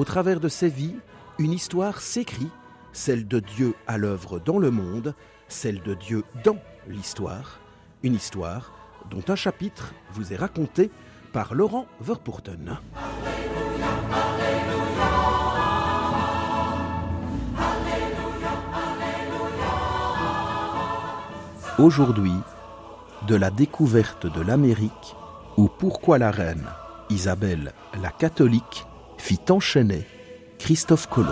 au travers de ces vies, une histoire s'écrit, celle de Dieu à l'œuvre dans le monde, celle de Dieu dans l'histoire, une histoire dont un chapitre vous est raconté par Laurent Verpoorten. Aujourd'hui, de la découverte de l'Amérique ou pourquoi la reine Isabelle la catholique fit enchaîner Christophe Colomb.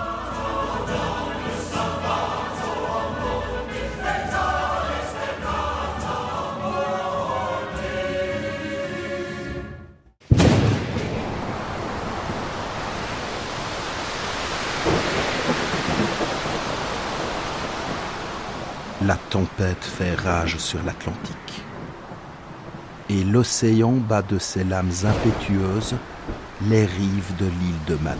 La tempête fait rage sur l'Atlantique. Et l'océan bat de ses lames impétueuses les rives de l'île de Madère.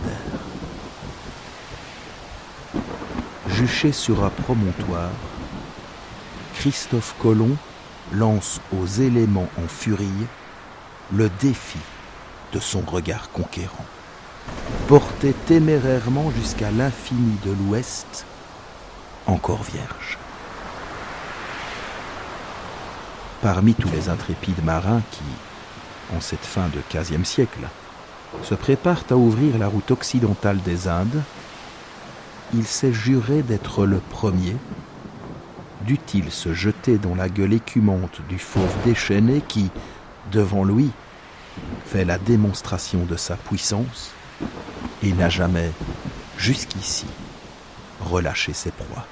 Juché sur un promontoire, Christophe Colomb lance aux éléments en furie le défi de son regard conquérant. Porté témérairement jusqu'à l'infini de l'Ouest, encore vierge. Parmi tous les intrépides marins qui, en cette fin de XVe siècle, se préparent à ouvrir la route occidentale des Indes, il s'est juré d'être le premier. Dut-il se jeter dans la gueule écumante du fauve déchaîné qui, devant lui, fait la démonstration de sa puissance et n'a jamais, jusqu'ici, relâché ses proies.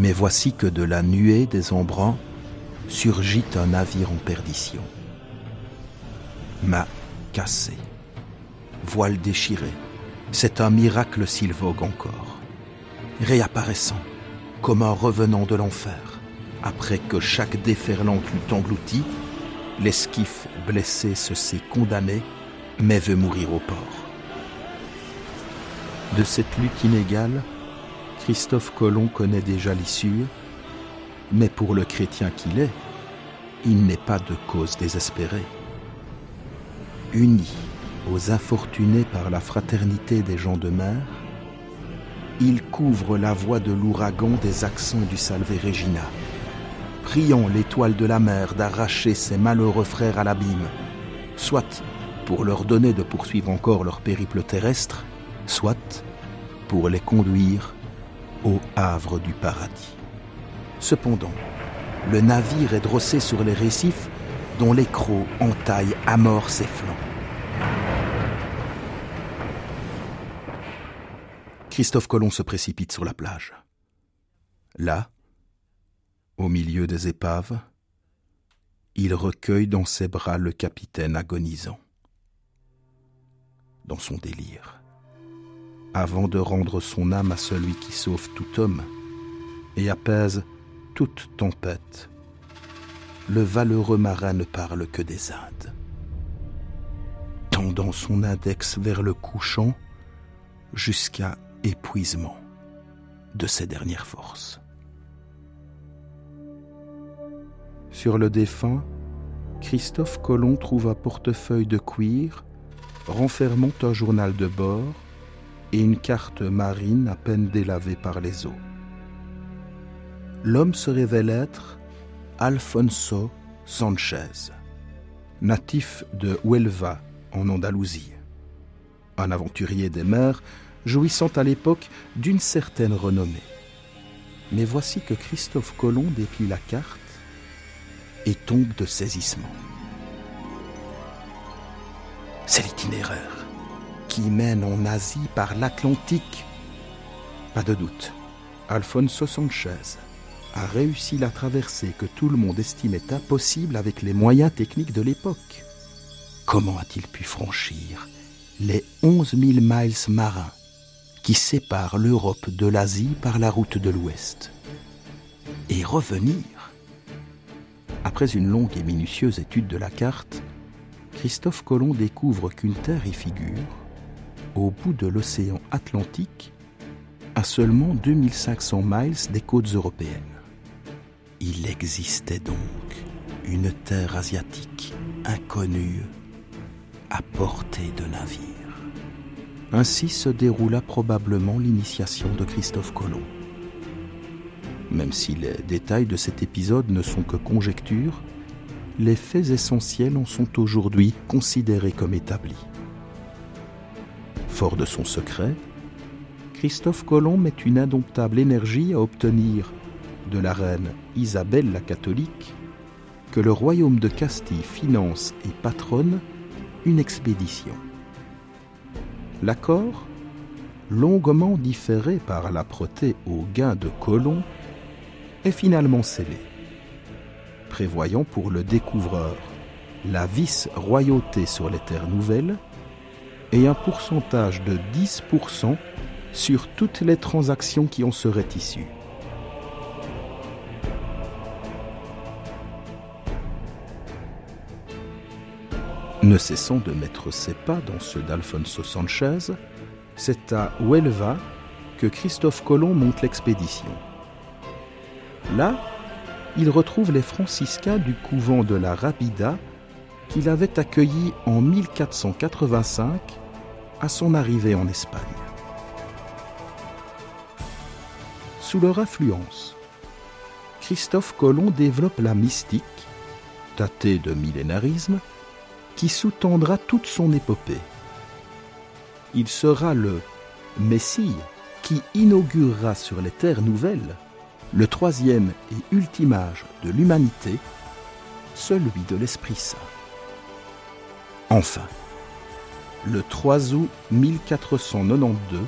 Mais voici que de la nuée des embruns surgit un navire en perdition. Mât cassé, voile déchiré, c'est un miracle s'il vogue encore. Réapparaissant, comme un revenant de l'enfer, après que chaque déferlante l'eut englouti, l'esquif blessé se sait condamné, mais veut mourir au port. De cette lutte inégale, Christophe Colomb connaît déjà l'issue, mais pour le chrétien qu'il est, il n'est pas de cause désespérée. Uni aux infortunés par la fraternité des gens de mer, il couvre la voie de l'ouragan des accents du Salve Regina, priant l'étoile de la mer d'arracher ses malheureux frères à l'abîme, soit pour leur donner de poursuivre encore leur périple terrestre, soit pour les conduire au havre du paradis. Cependant, le navire est drossé sur les récifs dont les crocs entaillent à mort ses flancs. Christophe Colomb se précipite sur la plage. Là, au milieu des épaves, il recueille dans ses bras le capitaine agonisant. Dans son délire, avant de rendre son âme à celui qui sauve tout homme et apaise toute tempête. Le valeureux marin ne parle que des Indes. Tendant son index vers le couchant jusqu'à épuisement de ses dernières forces. Sur le défunt, Christophe Colomb trouve un portefeuille de cuir renfermant un journal de bord et une carte marine à peine délavée par les eaux. L'homme se révèle être Alfonso Sanchez, natif de Huelva, en Andalousie. Un aventurier des mers jouissant à l'époque d'une certaine renommée. Mais voici que Christophe Colomb déplie la carte et tombe de saisissement. C'est l'itinéraire qui mène en Asie par l'Atlantique. Pas de doute, Alfonso Sanchez a réussi la traversée que tout le monde estimait impossible avec les moyens techniques de l'époque. Comment a-t-il pu franchir les 11 000 miles marins qui séparent l'Europe de l'Asie par la route de l'Ouest et revenir? Après une longue et minutieuse étude de la carte, Christophe Colomb découvre qu'une terre y figure, au bout de l'océan Atlantique, à seulement 2500 miles des côtes européennes. Il existait donc une terre asiatique inconnue à portée de navire. Ainsi se déroula probablement l'initiation de Christophe Colomb. Même si les détails de cet épisode ne sont que conjectures, les faits essentiels en sont aujourd'hui considérés comme établis. Fort de son secret, Christophe Colomb met une indomptable énergie à obtenir de la reine Isabelle la catholique que le royaume de Castille finance et patronne une expédition. L'accord, longuement différé par l'âpreté au gain de Colomb, est finalement scellé, prévoyant pour le découvreur la vice-royauté sur les terres nouvelles et un pourcentage de 10% sur toutes les transactions qui en seraient issues. Ne cessant de mettre ses pas dans ceux d'Alfonso Sanchez, c'est à Huelva que Christophe Colomb monte l'expédition. Là, il retrouve les franciscains du couvent de la Rabida qu'il avait accueillis en 1485 à son arrivée en Espagne. Sous leur influence, Christophe Colomb développe la mystique, datée de millénarisme, qui sous-tendra toute son épopée. Il sera le Messie qui inaugurera sur les terres nouvelles le troisième et ultime âge de l'humanité, celui de l'Esprit Saint. Enfin, le 3 août 1492,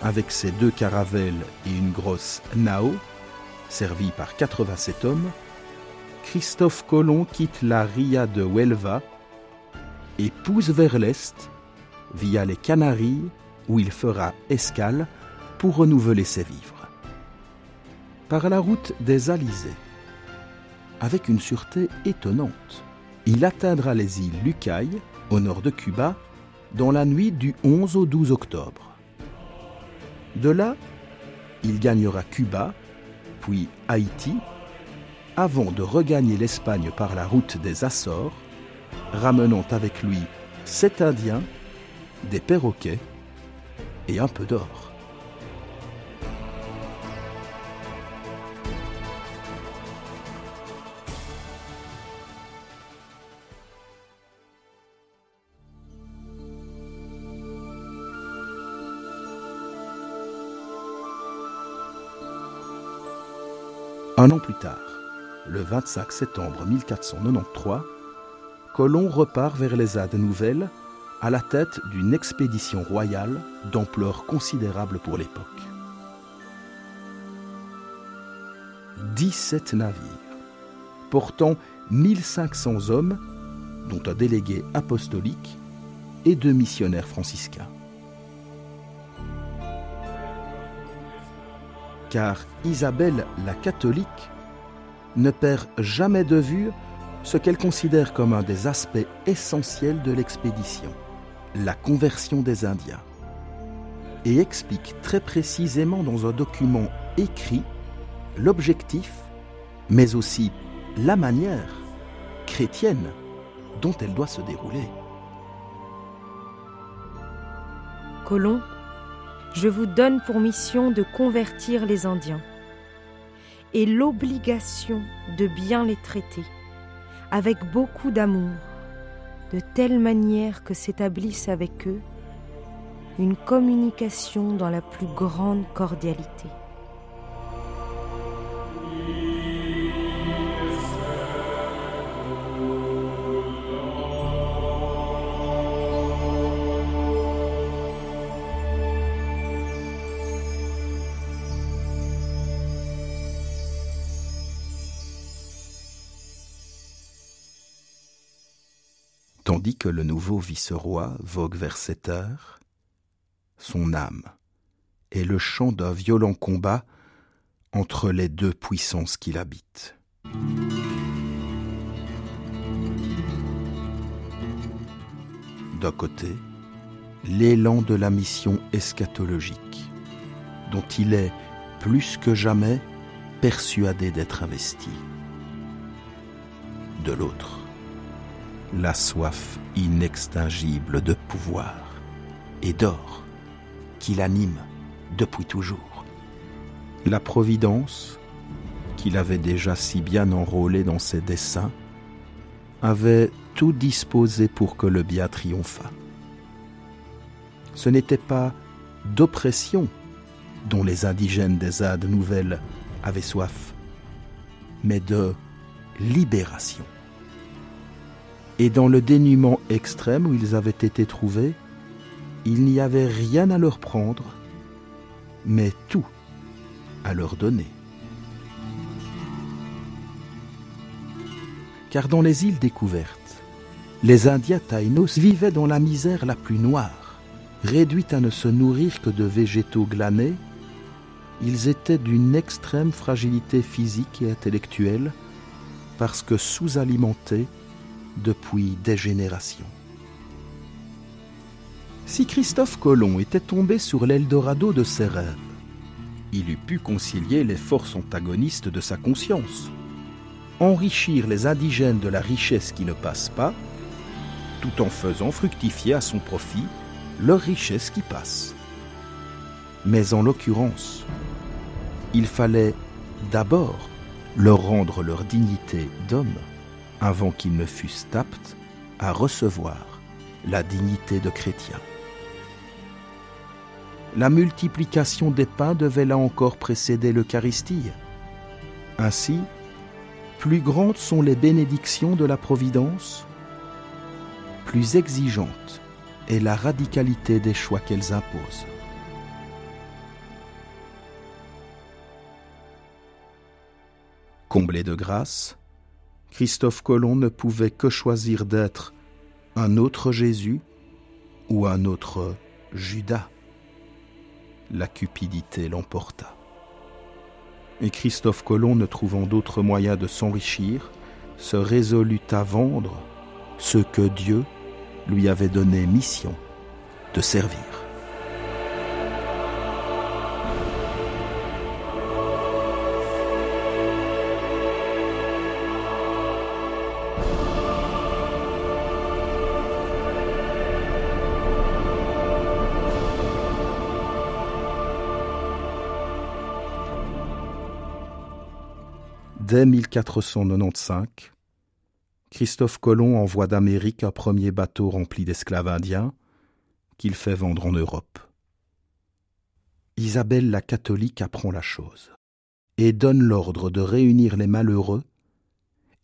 avec ses deux caravelles et une grosse nao, servie par 87 hommes, Christophe Colomb quitte la Ria de Huelva et pousse vers l'est via les Canaries où il fera escale pour renouveler ses vivres. Par la route des Alizés, avec une sûreté étonnante, il atteindra les îles Lucaille, au nord de Cuba, dans la nuit du 11 au 12 octobre. De là, il gagnera Cuba, puis Haïti, avant de regagner l'Espagne par la route des Açores, ramenant avec lui sept Indiens, des perroquets et un peu d'or. Un an plus tard, le 25 septembre 1493, Colomb repart vers les Indes nouvelles à la tête d'une expédition royale d'ampleur considérable pour l'époque. 17 navires, portant 1500 hommes, dont un délégué apostolique et deux missionnaires franciscains. Car Isabelle la catholique ne perd jamais de vue ce qu'elle considère comme un des aspects essentiels de l'expédition, la conversion des Indiens, et explique très précisément dans un document écrit l'objectif, mais aussi la manière chrétienne dont elle doit se dérouler. Colomb, je vous donne pour mission de convertir les Indiens et l'obligation de bien les traiter, avec beaucoup d'amour, de telle manière que s'établisse avec eux une communication dans la plus grande cordialité. Tandis que le nouveau vice-roi vogue vers cette heure, son âme est le chant d'un violent combat entre les deux puissances qui l'habitent. D'un côté, l'élan de la mission eschatologique, dont il est plus que jamais persuadé d'être investi. De l'autre, la soif inextinguible de pouvoir et d'or qui l'anime depuis toujours. La Providence, qu'il avait déjà si bien enrôlé dans ses dessins, avait tout disposé pour que le bien triomphât. Ce n'était pas d'oppression dont les indigènes des Ades nouvelles avaient soif, mais de libération. Et dans le dénuement extrême où ils avaient été trouvés, il n'y avait rien à leur prendre, mais tout à leur donner. Car dans les îles découvertes, les Indiens Taïnos vivaient dans la misère la plus noire. Réduits à ne se nourrir que de végétaux glanés, ils étaient d'une extrême fragilité physique et intellectuelle parce que sous-alimentés depuis des générations. Si Christophe Colomb était tombé sur l'Eldorado de ses rêves, il eût pu concilier les forces antagonistes de sa conscience, enrichir les indigènes de la richesse qui ne passe pas, tout en faisant fructifier à son profit leur richesse qui passe. Mais en l'occurrence, il fallait d'abord leur rendre leur dignité d'homme avant qu'ils ne fussent aptes à recevoir la dignité de chrétien. La multiplication des pains devait là encore précéder l'Eucharistie. Ainsi, plus grandes sont les bénédictions de la Providence, plus exigeante est la radicalité des choix qu'elles imposent. Comblé de grâce, Christophe Colomb ne pouvait que choisir d'être un autre Jésus ou un autre Judas. La cupidité l'emporta. Et Christophe Colomb, ne trouvant d'autre moyen de s'enrichir, se résolut à vendre ce que Dieu lui avait donné mission de servir. Dès 1495, Christophe Colomb envoie d'Amérique un premier bateau rempli d'esclaves indiens qu'il fait vendre en Europe. Isabelle la catholique apprend la chose et donne l'ordre de réunir les malheureux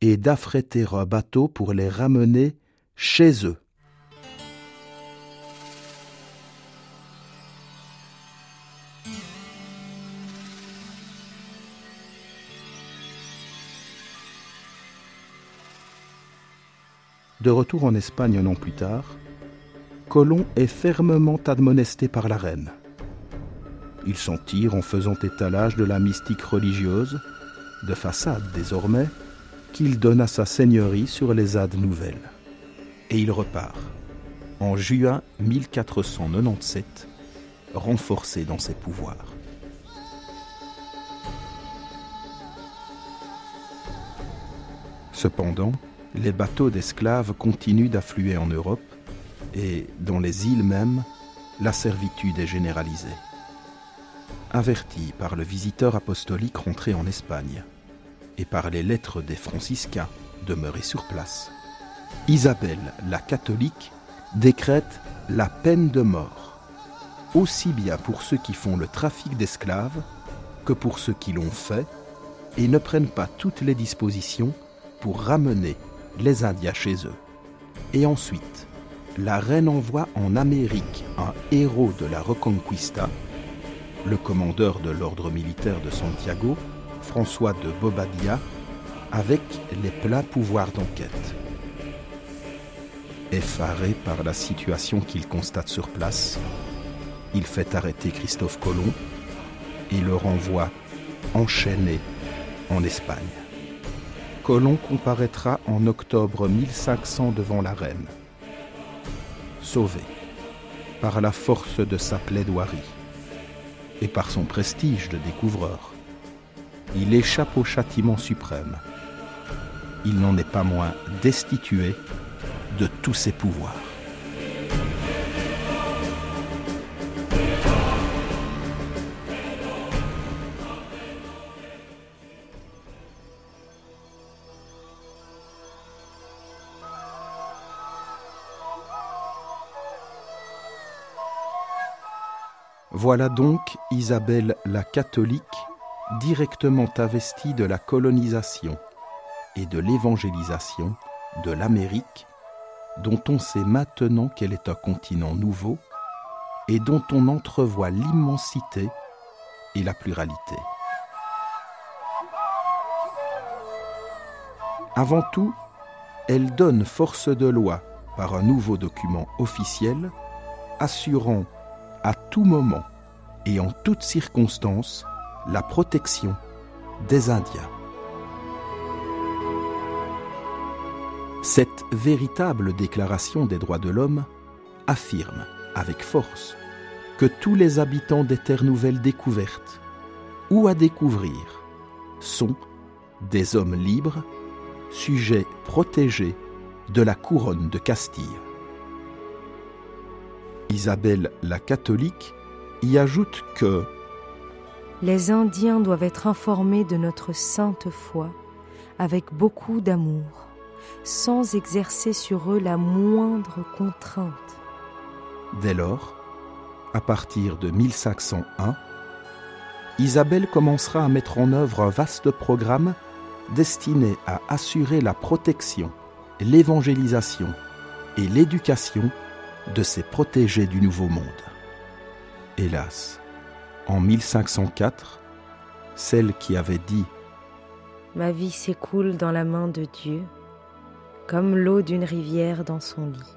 et d'affréter un bateau pour les ramener chez eux. De retour en Espagne un an plus tard, Colomb est fermement admonesté par la reine. Il s'en tire en faisant étalage de la mystique religieuse, de façade désormais, qu'il donne à sa seigneurie sur les Ades nouvelles. Et il repart, en juin 1497, renforcé dans ses pouvoirs. Cependant, les bateaux d'esclaves continuent d'affluer en Europe et, dans les îles mêmes, la servitude est généralisée. Averti par le visiteur apostolique rentré en Espagne et par les lettres des franciscains demeurés sur place, Isabelle la catholique décrète la peine de mort, aussi bien pour ceux qui font le trafic d'esclaves que pour ceux qui l'ont fait et ne prennent pas toutes les dispositions pour ramener les Indiens chez eux. Et ensuite, la reine envoie en Amérique un héros de la Reconquista, le commandeur de l'ordre militaire de Santiago, François de Bobadilla, avec les pleins pouvoirs d'enquête. Effaré par la situation qu'il constate sur place, il fait arrêter Christophe Colomb et le renvoie enchaîné en Espagne. Colomb comparaîtra en octobre 1500 devant la reine. Sauvé par la force de sa plaidoirie et par son prestige de découvreur, il échappe au châtiment suprême. Il n'en est pas moins destitué de tous ses pouvoirs. Voilà donc Isabelle la catholique directement investie de la colonisation et de l'évangélisation de l'Amérique, dont on sait maintenant qu'elle est un continent nouveau et dont on entrevoit l'immensité et la pluralité. Avant tout, elle donne force de loi par un nouveau document officiel assurant moment et en toutes circonstances la protection des Indiens. Cette véritable déclaration des droits de l'homme affirme avec force que tous les habitants des terres nouvelles découvertes ou à découvrir sont des hommes libres, sujets protégés de la couronne de Castille. Isabelle la catholique y ajoute que Les Indiens doivent être informés de notre sainte foi avec beaucoup d'amour, sans exercer sur eux la moindre contrainte. Dès lors, à partir de 1501, Isabelle commencera à mettre en œuvre un vaste programme destiné à assurer la protection, l'évangélisation et l'éducation de ces protégés du Nouveau Monde. Hélas, en 1504, celle qui avait dit Ma vie s'écoule dans la main de Dieu, comme l'eau d'une rivière dans son lit.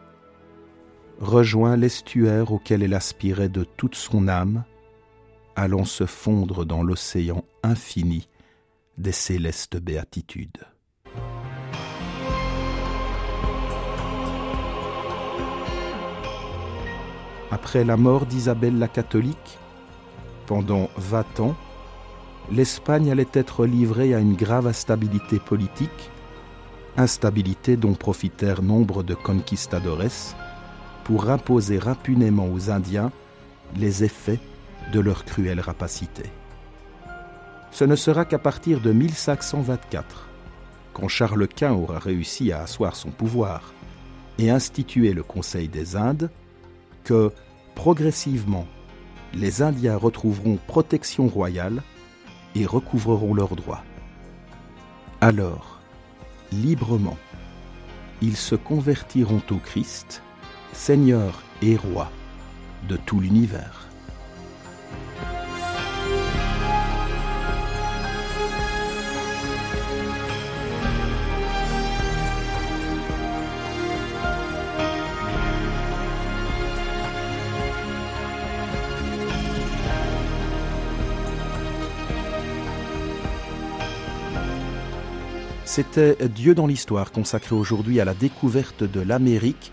rejoint l'estuaire auquel elle aspirait de toute son âme, allant se fondre dans l'océan infini des célestes béatitudes. Après la mort d'Isabelle la catholique, pendant vingt ans, l'Espagne allait être livrée à une grave instabilité politique, instabilité dont profitèrent nombre de conquistadores pour imposer impunément aux Indiens les effets de leur cruelle rapacité. Ce ne sera qu'à partir de 1524, quand Charles Quint aura réussi à asseoir son pouvoir et instituer le Conseil des Indes, que, progressivement, les Indiens retrouveront protection royale et recouvreront leurs droits. Alors, librement, ils se convertiront au Christ, Seigneur et Roi de tout l'univers. C'était Dieu dans l'histoire consacré aujourd'hui à la découverte de l'Amérique,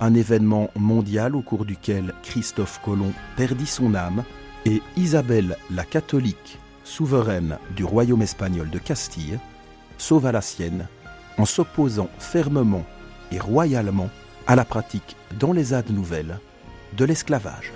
un événement mondial au cours duquel Christophe Colomb perdit son âme et Isabelle la catholique, souveraine du royaume espagnol de Castille, sauva la sienne en s'opposant fermement et royalement à la pratique dans les Indes nouvelles de l'esclavage.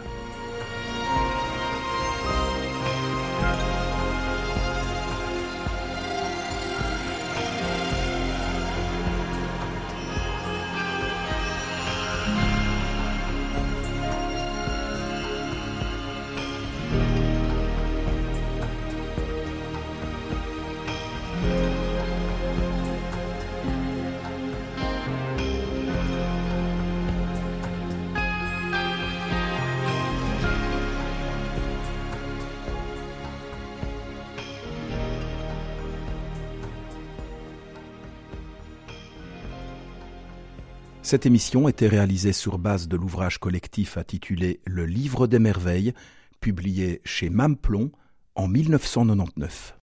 Cette émission était réalisée sur base de l'ouvrage collectif intitulé Le Livre des Merveilles, publié chez Mamplon en 1999.